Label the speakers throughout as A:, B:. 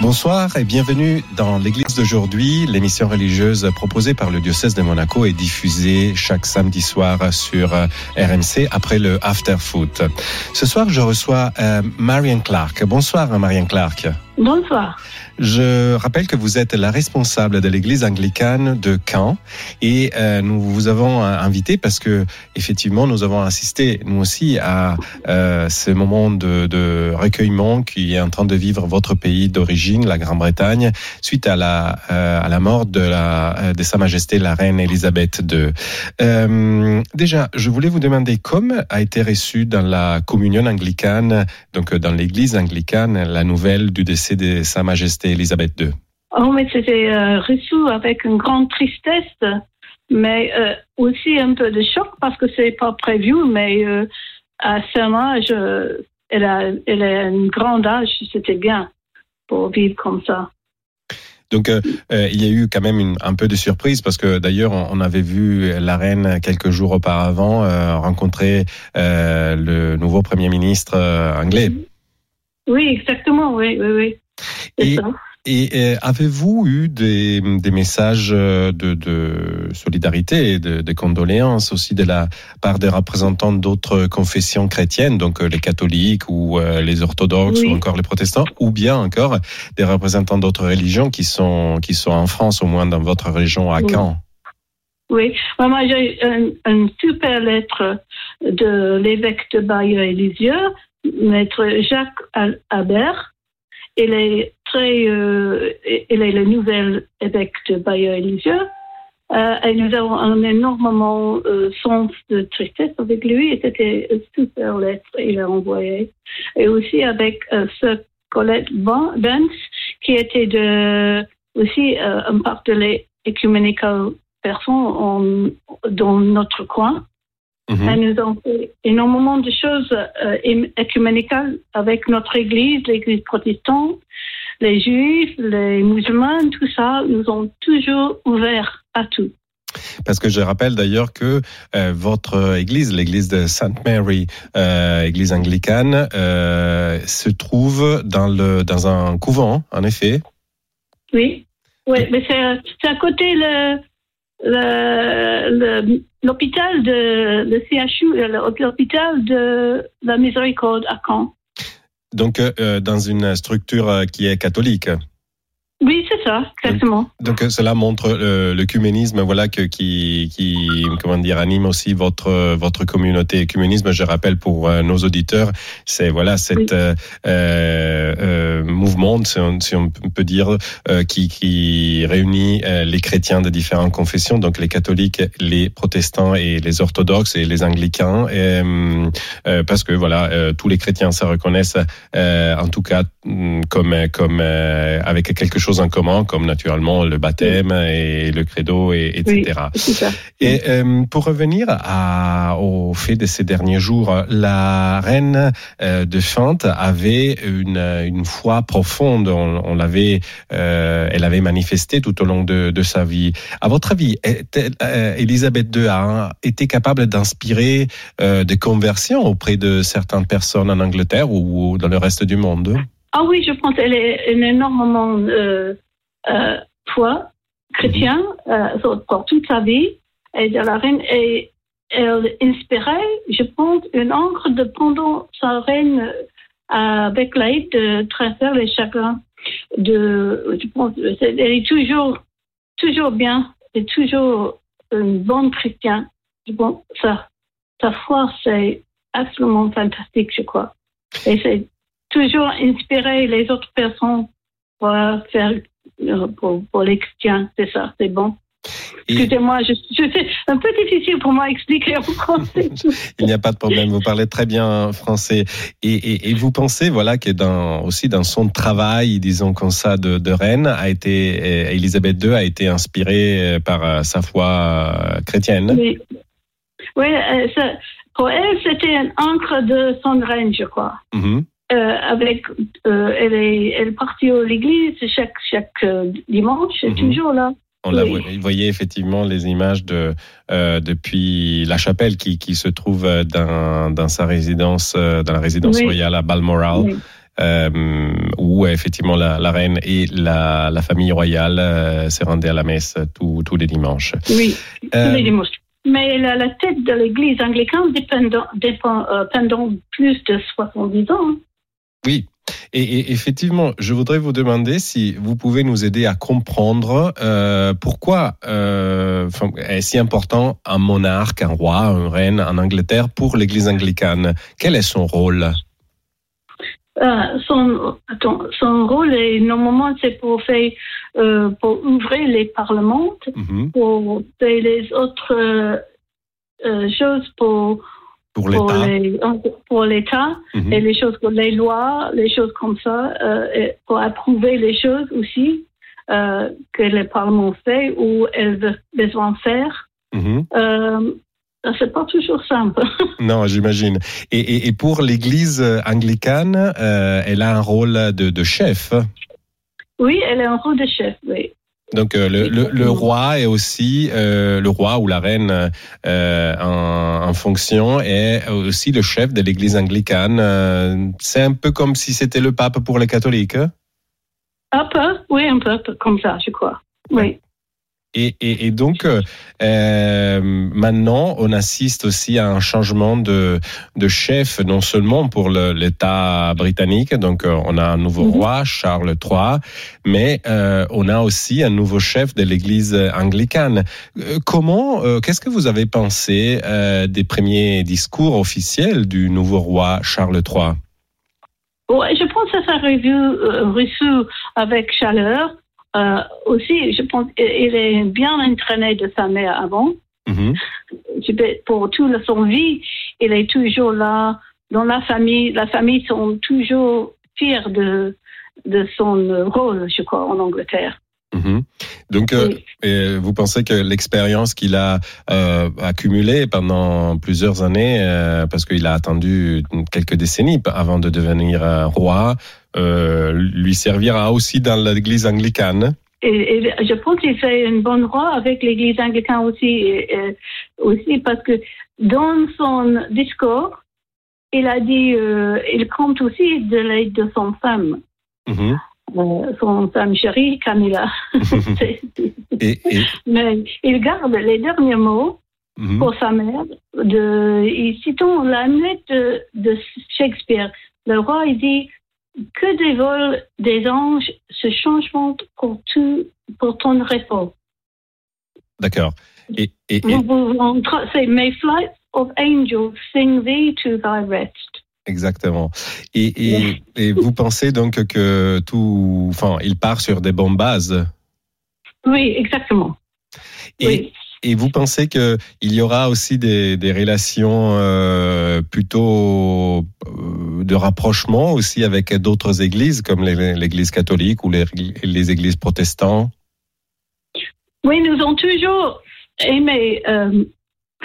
A: Bonsoir et bienvenue dans l'église d'aujourd'hui. L'émission religieuse proposée par le diocèse de Monaco est diffusée chaque samedi soir sur euh, RMC après le After Foot. Ce soir, je reçois euh, Marianne Clark. Bonsoir Marianne Clark.
B: Bonsoir.
A: Je rappelle que vous êtes la responsable de l'église anglicane de Caen et euh, nous vous avons invité parce que effectivement nous avons assisté nous aussi à euh, ce moment de, de, recueillement qui est en train de vivre votre pays d'origine, la Grande-Bretagne, suite à la euh, à la mort de la de Sa Majesté la Reine Elisabeth II. Euh, déjà, je voulais vous demander comme a été reçue dans la communion anglicane, donc dans l'église anglicane, la nouvelle du décès de Sa Majesté Elisabeth II.
B: Oh, mais c'était euh, reçu avec une grande tristesse, mais euh, aussi un peu de choc parce que c'est pas prévu, mais euh, à son âge, euh, elle a, elle a un grand âge, c'était bien pour vivre comme ça.
A: Donc euh, euh, il y a eu quand même une, un peu de surprise parce que d'ailleurs on, avait vu la reine quelques jours auparavant euh, rencontrer euh, le nouveau premier ministre anglais.
B: Oui, exactement, oui, oui, oui. C'est
A: Et,
B: ça.
A: Et euh, avez-vous eu des, des messages euh, de, de solidarité et de, de condoléances aussi de la part des représentants d'autres confessions chrétiennes, donc euh, les catholiques ou les orthodoxes
B: Oui.
A: ou encore les protestants, ou bien encore des représentants d'autres religions qui sont qui sont en France, au moins dans votre région à. Caen?
B: Oui, Moi, j'ai un, une super lettre de l'évêque de Bayeux-et-Lisieux, maître Jacques Al- Habert. Il est très, euh, il est le nouvel évêque de Bayeux-et-Lisieux. Euh, et nous avons un énormément euh, sens de tristesse avec lui. Et c'était une super lettre qu'il a envoyée. Et aussi avec euh, ce Colette Van- Vance, qui était de, aussi euh, un part de l'Ecumenical personnes en- dans notre coin. Et nous avons fait énormément de choses euh, écuménicales avec notre Église, l'Église protestante, les Juifs, les musulmans, tout ça. Nous ont toujours ouvert à tout.
A: Parce que je rappelle d'ailleurs que euh, votre église, l'église de Sainte Mary, euh, église anglicane, euh, se trouve dans le dans un couvent, en effet.
B: Oui, oui, mais c'est à côté le l'hôpital de le CHU, l'hôpital de la Miséricorde à Caen.
A: Donc euh, dans une structure euh, qui est catholique.
B: Oui, c'est ça, exactement.
A: Donc euh, cela montre euh, l'œcuménisme, voilà que qui qui comment dire anime aussi votre votre communauté. Écuménisme, je rappelle pour euh, nos auditeurs, c'est voilà cet
B: Oui.
A: euh, euh, mouvement, si on, si on peut dire, euh, qui qui réunit euh, les chrétiens de différentes confessions, donc les catholiques, les protestants et les orthodoxes et les anglicains, et, parce que voilà euh, tous les chrétiens se reconnaissent euh, en tout cas mm, comme comme euh, avec quelque chose en commun, comme naturellement le baptême et le credo, et, etc. Et euh, pour revenir à, au fait de ces derniers jours, la reine euh, de Fante avait une, une foi profonde. On, on l'avait, euh, elle avait manifesté tout au long de, de sa vie. À votre avis, euh, Élisabeth II a été capable d'inspirer euh, des conversions auprès de certaines personnes en Angleterre ou dans le reste du monde?
B: Ah oui, je pense qu'elle est une énormément euh, euh, foi chrétien euh, pour toute sa vie. Et de la reine, elle inspirait, je pense, une encre de pendant sa reine euh, avec l'aide de traverser les chagrins. De, je pense, elle est toujours, toujours bien, et toujours une bonne chrétienne. Sa, sa foi, c'est absolument fantastique, je crois. Toujours inspirer les autres personnes pour faire euh, pour, pour les chrétiens, c'est ça, c'est bon. Excusez-moi, je, je, c'est un peu difficile pour moi à expliquer en français.
A: Il n'y a pas de problème, vous parlez très bien français. Et, et, et vous pensez voilà, que dans, aussi dans son travail, disons comme ça, de, de reine, a été, euh, Elisabeth II a été inspirée euh, par euh, sa foi euh, chrétienne?
B: Oui, oui euh, ça- pour elle, c'était un encre de son règne, je crois.
A: Mhm.
B: Euh, avec, euh, elle est, elle est partie à l'église chaque, chaque euh, dimanche,
A: Mhm.
B: toujours là.
A: On l'a
B: Oui.
A: voyez effectivement les images de euh, depuis la chapelle qui, qui se trouve dans, dans sa résidence, dans la résidence
B: Oui.
A: royale à Balmoral,
B: Oui.
A: euh, où effectivement la, la reine et la, la famille royale euh, se rendaient à la messe tous tous les dimanches.
B: Oui, tous les dimanches. Mais la, la tête de l'église anglicane dépend, dépend pendant plus de 70 ans.
A: Oui. Et, et effectivement, je voudrais vous demander si vous pouvez nous aider à comprendre euh, pourquoi euh, est si important un monarque, un roi, une reine en Angleterre pour l'Église anglicane? Quel est son rôle?
B: Euh, son, attends, son rôle, est, normalement, c'est pour faire, euh, pour ouvrir les parlements,
A: Mhm.
B: pour faire les autres euh, choses pour,
A: pour l'État
B: pour l'État.
A: Mhm.
B: et les choses les lois, les choses comme ça, euh, pour approuver les choses aussi euh, que le Parlement fait ou elles ont besoin de faire.
A: Mhm.
B: Euh, c'est pas toujours simple.
A: Non, j'imagine. Et, et- et pour l'Église anglicane, euh, elle a un rôle de, de chef.
B: oui, elle est un rôle de chef, oui.
A: Donc euh, le, le- roi est aussi euh, le roi ou la reine euh, en, en fonction est aussi le chef de l'Église anglicane. Euh, c'est un peu comme si c'était le pape pour les catholiques. hein?
B: Un peu, oui, un peu comme ça, je crois. Oui.
A: Et, et, et donc euh, euh, maintenant, on assiste aussi à un changement de, de chef, non seulement pour l'État britannique. Donc euh, on a un nouveau
B: Mhm.
A: roi, Charles III, mais euh, on a aussi un nouveau chef de l'Église anglicane. Comment, euh, qu'est-ce que vous avez pensé des premiers discours officiels du nouveau roi Charles III
B: Ouais, je pense que ça euh, reçu avec chaleur. Euh, aussi, je pense qu'il est bien entraîné de sa mère avant.
A: Mhm.
B: Pour toute son vie, il est toujours là dans la famille. La famille sont toujours fiers de, de son rôle, je crois, en Angleterre.
A: Mhm. Donc, euh,
B: Oui.
A: vous pensez que l'expérience qu'il a euh, accumulée pendant plusieurs années, euh, parce qu'il a attendu quelques décennies avant de devenir roi, lui servira aussi dans l'Église anglicane?
B: Et, et je pense qu'il fait une bonne roi avec l'Église anglicane aussi, et- aussi parce que dans son discours, il a dit, il compte aussi de l'aide de son femme,
A: Mhm.
B: Euh, son femme chérie, Camilla. C'est-
A: et, et-
B: Mais il garde les derniers mots
A: mhm.
B: pour sa mère. De, et citons l'Hamlet de, de Shakespeare. Le roi, il dit que des vols des anges se changeront pour, tout, pour ton repos.
A: D'accord. Et, et, et-
B: C'est May flights of angels sing thee to thy rest.
A: Exactement. Et, et, et vous pensez donc que tout, enfin, il part sur des bonnes bases?
B: Oui, exactement.
A: Et,
B: oui.
A: Et vous pensez que il y aura aussi des, des relations euh, plutôt euh, de rapprochement aussi avec d'autres églises comme l'Église catholique ou les, les églises protestantes
B: Oui, nous avons toujours aimé euh,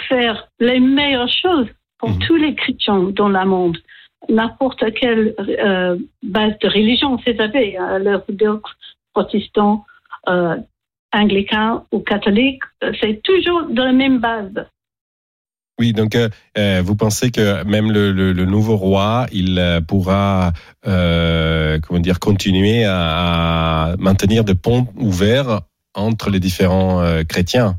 B: faire les meilleures choses pour
A: Mhm.
B: tous les chrétiens dans le monde. N'importe quelle euh, base de religion, c'est avez, hein, l'orthodoxe, protestant, euh, anglican ou catholique, euh, c'est toujours de la même base.
A: Oui, donc euh, vous pensez que même le, le, le nouveau roi, il euh, pourra euh, comment dire continuer à, à maintenir des ponts ouverts entre les différents chrétiens?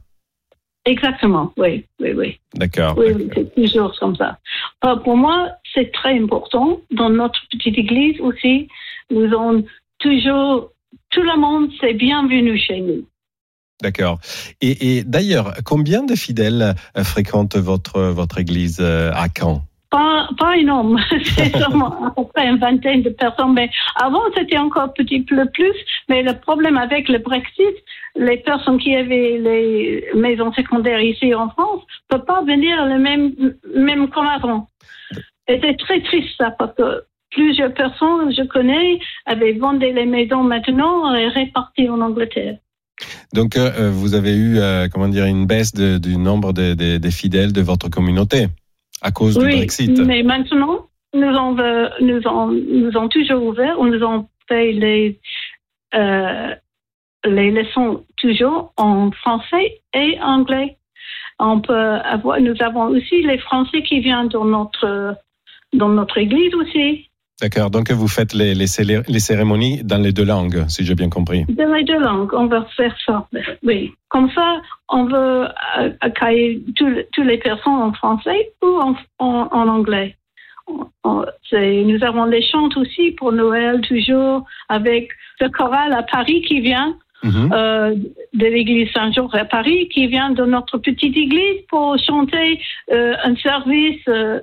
B: Exactement, oui, oui, oui.
A: D'accord.
B: Oui, oui, c'est toujours comme ça. Euh, pour moi, c'est très important. Dans notre petite église aussi, nous avons toujours, tout le monde, c'est bienvenu chez nous.
A: D'accord. Et, et d'ailleurs, combien de fidèles euh, fréquentent votre votre église euh, à Caen?
B: Pas, pas énorme, c'est seulement à peu près une vingtaine de personnes. Mais avant, c'était encore petit peu plus. Mais le problème avec le Brexit, les personnes qui avaient les maisons secondaires ici en France ne peuvent pas venir le même, même comme avant. C'est très triste ça, parce que plusieurs personnes, je connais, avaient vendu les maisons maintenant et réparties en Angleterre.
A: Donc, euh, vous avez eu, euh, comment dire, une baisse de- du nombre des de, des fidèles de votre communauté à cause du
B: Oui,
A: Brexit.
B: mais maintenant, nous avons, euh, nous avons, nous toujours ouvert, ou nous avons fait les, euh, les leçons toujours en français et anglais. On peut avoir, nous avons aussi les Français qui viennent dans notre, dans notre église aussi.
A: D'accord. Donc, vous faites les, les, célé- les cérémonies dans les deux langues, si j'ai bien compris.
B: Dans les deux langues, on va faire ça. Oui. Comme ça, on veut euh, accueillir tous- toutes les personnes en français ou en, en- en anglais. On- on- c'est- Nous avons les chants aussi pour Noël, toujours avec le choral à Paris qui vient
A: Mhm.
B: euh, de l'église Saint-Georges à Paris, qui vient de notre petite église pour chanter euh, un service euh,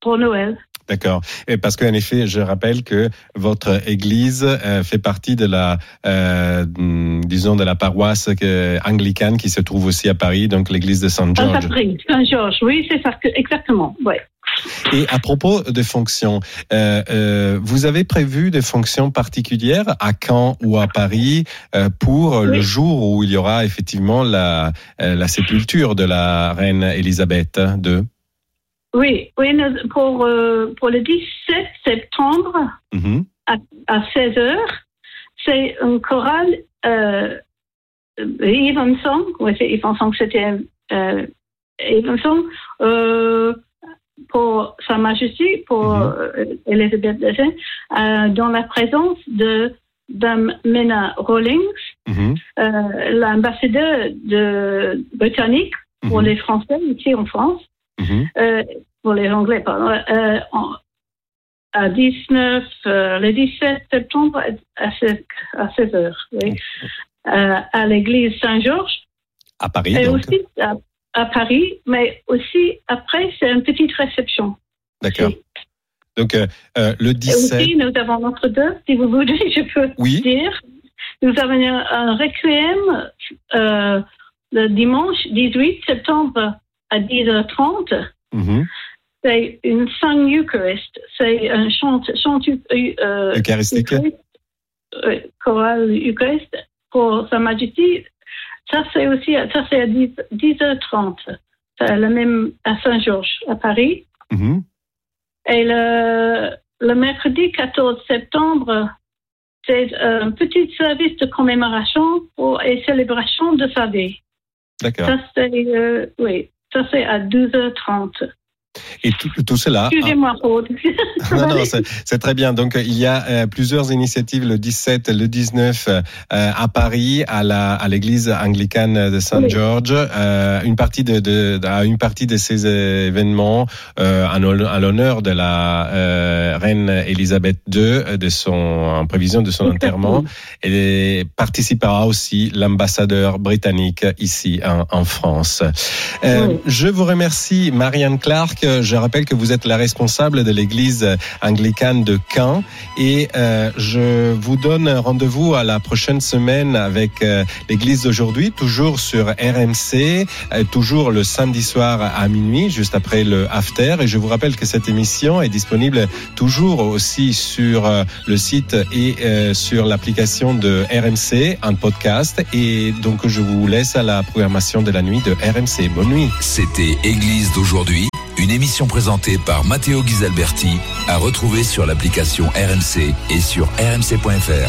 B: pour Noël.
A: D'accord. Et parce qu'en effet, je rappelle que votre église euh, fait partie de la, euh, hum, disons, de la paroisse que- anglicane qui se trouve aussi à Paris, donc l'église de Saint
B: À
A: George.
B: Paris, Saint-Georges, oui, c'est ça, exactement. Ouais.
A: Et à propos de fonctions, euh, euh, vous avez prévu des fonctions particulières à Caen ou à Paris euh, pour le jour où il y aura effectivement la, euh, la sépulture de la reine Elisabeth II
B: Oui, oui pour, euh, pour le 17 septembre
A: Mhm.
B: à 16 heures, c'est un choral euh, oui, c'est c'était euh, euh, pour Sa Majesté, pour
A: Mhm.
B: euh, Elisabeth II, euh, dans la présence de Dame Mena Rawlings,
A: Mhm.
B: l'ambassadeur de britannique pour les Français ici en France,
A: Mhm.
B: euh, pour les Anglais, pardon, euh, en- à 19, euh, le 17 septembre à, à 16, à 16 heures, oui, euh, à l'église Saint-Georges,
A: À Paris,
B: et
A: donc.
B: aussi à, à Paris, mais aussi après, c'est une petite réception.
A: D'accord. Donc, le
B: Et
A: 17.
B: aussi, nous avons notre deux, si vous voulez, je peux
A: Oui.
B: dire. Nous avons un, un requiem euh, le dimanche 18 septembre à 10h30.
A: Mhm.
B: C'est une sang euchariste. C'est un chant, chant euh,
A: Eucharistique.
B: euchariste, euh, choral euchariste pour Sa Majesté. Ça, c'est aussi ça, c'est à 10, 10h30. C'est le même à Saint-Georges, à Paris.
A: Mhm.
B: Et le, le mercredi 14 septembre, c'est un petit service de commémoration pour, et célébration de sa vie.
A: D'accord.
B: Ça, c'est, euh, oui, ça, c'est à 12h30.
A: Et tout, tout cela.
B: Excusez-moi, Aude.
A: Non, non, c'est très bien. Donc, il y a euh, plusieurs initiatives le 17, le 19 euh, à Paris, à la à l'église anglicane de Saint
B: Oui.
A: George. Euh, une partie de, de, à une partie de ces événements euh, à l'honneur de la euh, reine Elisabeth II, de son en prévision de son enterrement. Et participera aussi l'ambassadeur britannique ici en, en France. Euh,
B: Oui.
A: Je vous remercie, Marianne Clark. Je rappelle que vous êtes la responsable de l'église anglicane de Caen et euh, je vous donne rendez-vous à la prochaine semaine avec euh, l'église d'aujourd'hui, toujours sur RMC, euh, toujours le samedi soir à minuit, juste après le after. Et je vous rappelle que cette émission est disponible toujours aussi sur le site et sur l'application de RMC, un podcast. Et donc je vous laisse à la programmation de la nuit de RMC. Bonne nuit.
C: C'était Église d'aujourd'hui, une émission présentée par Matteo Ghisalberti, à retrouver sur l'application RMC et sur rmc.fr.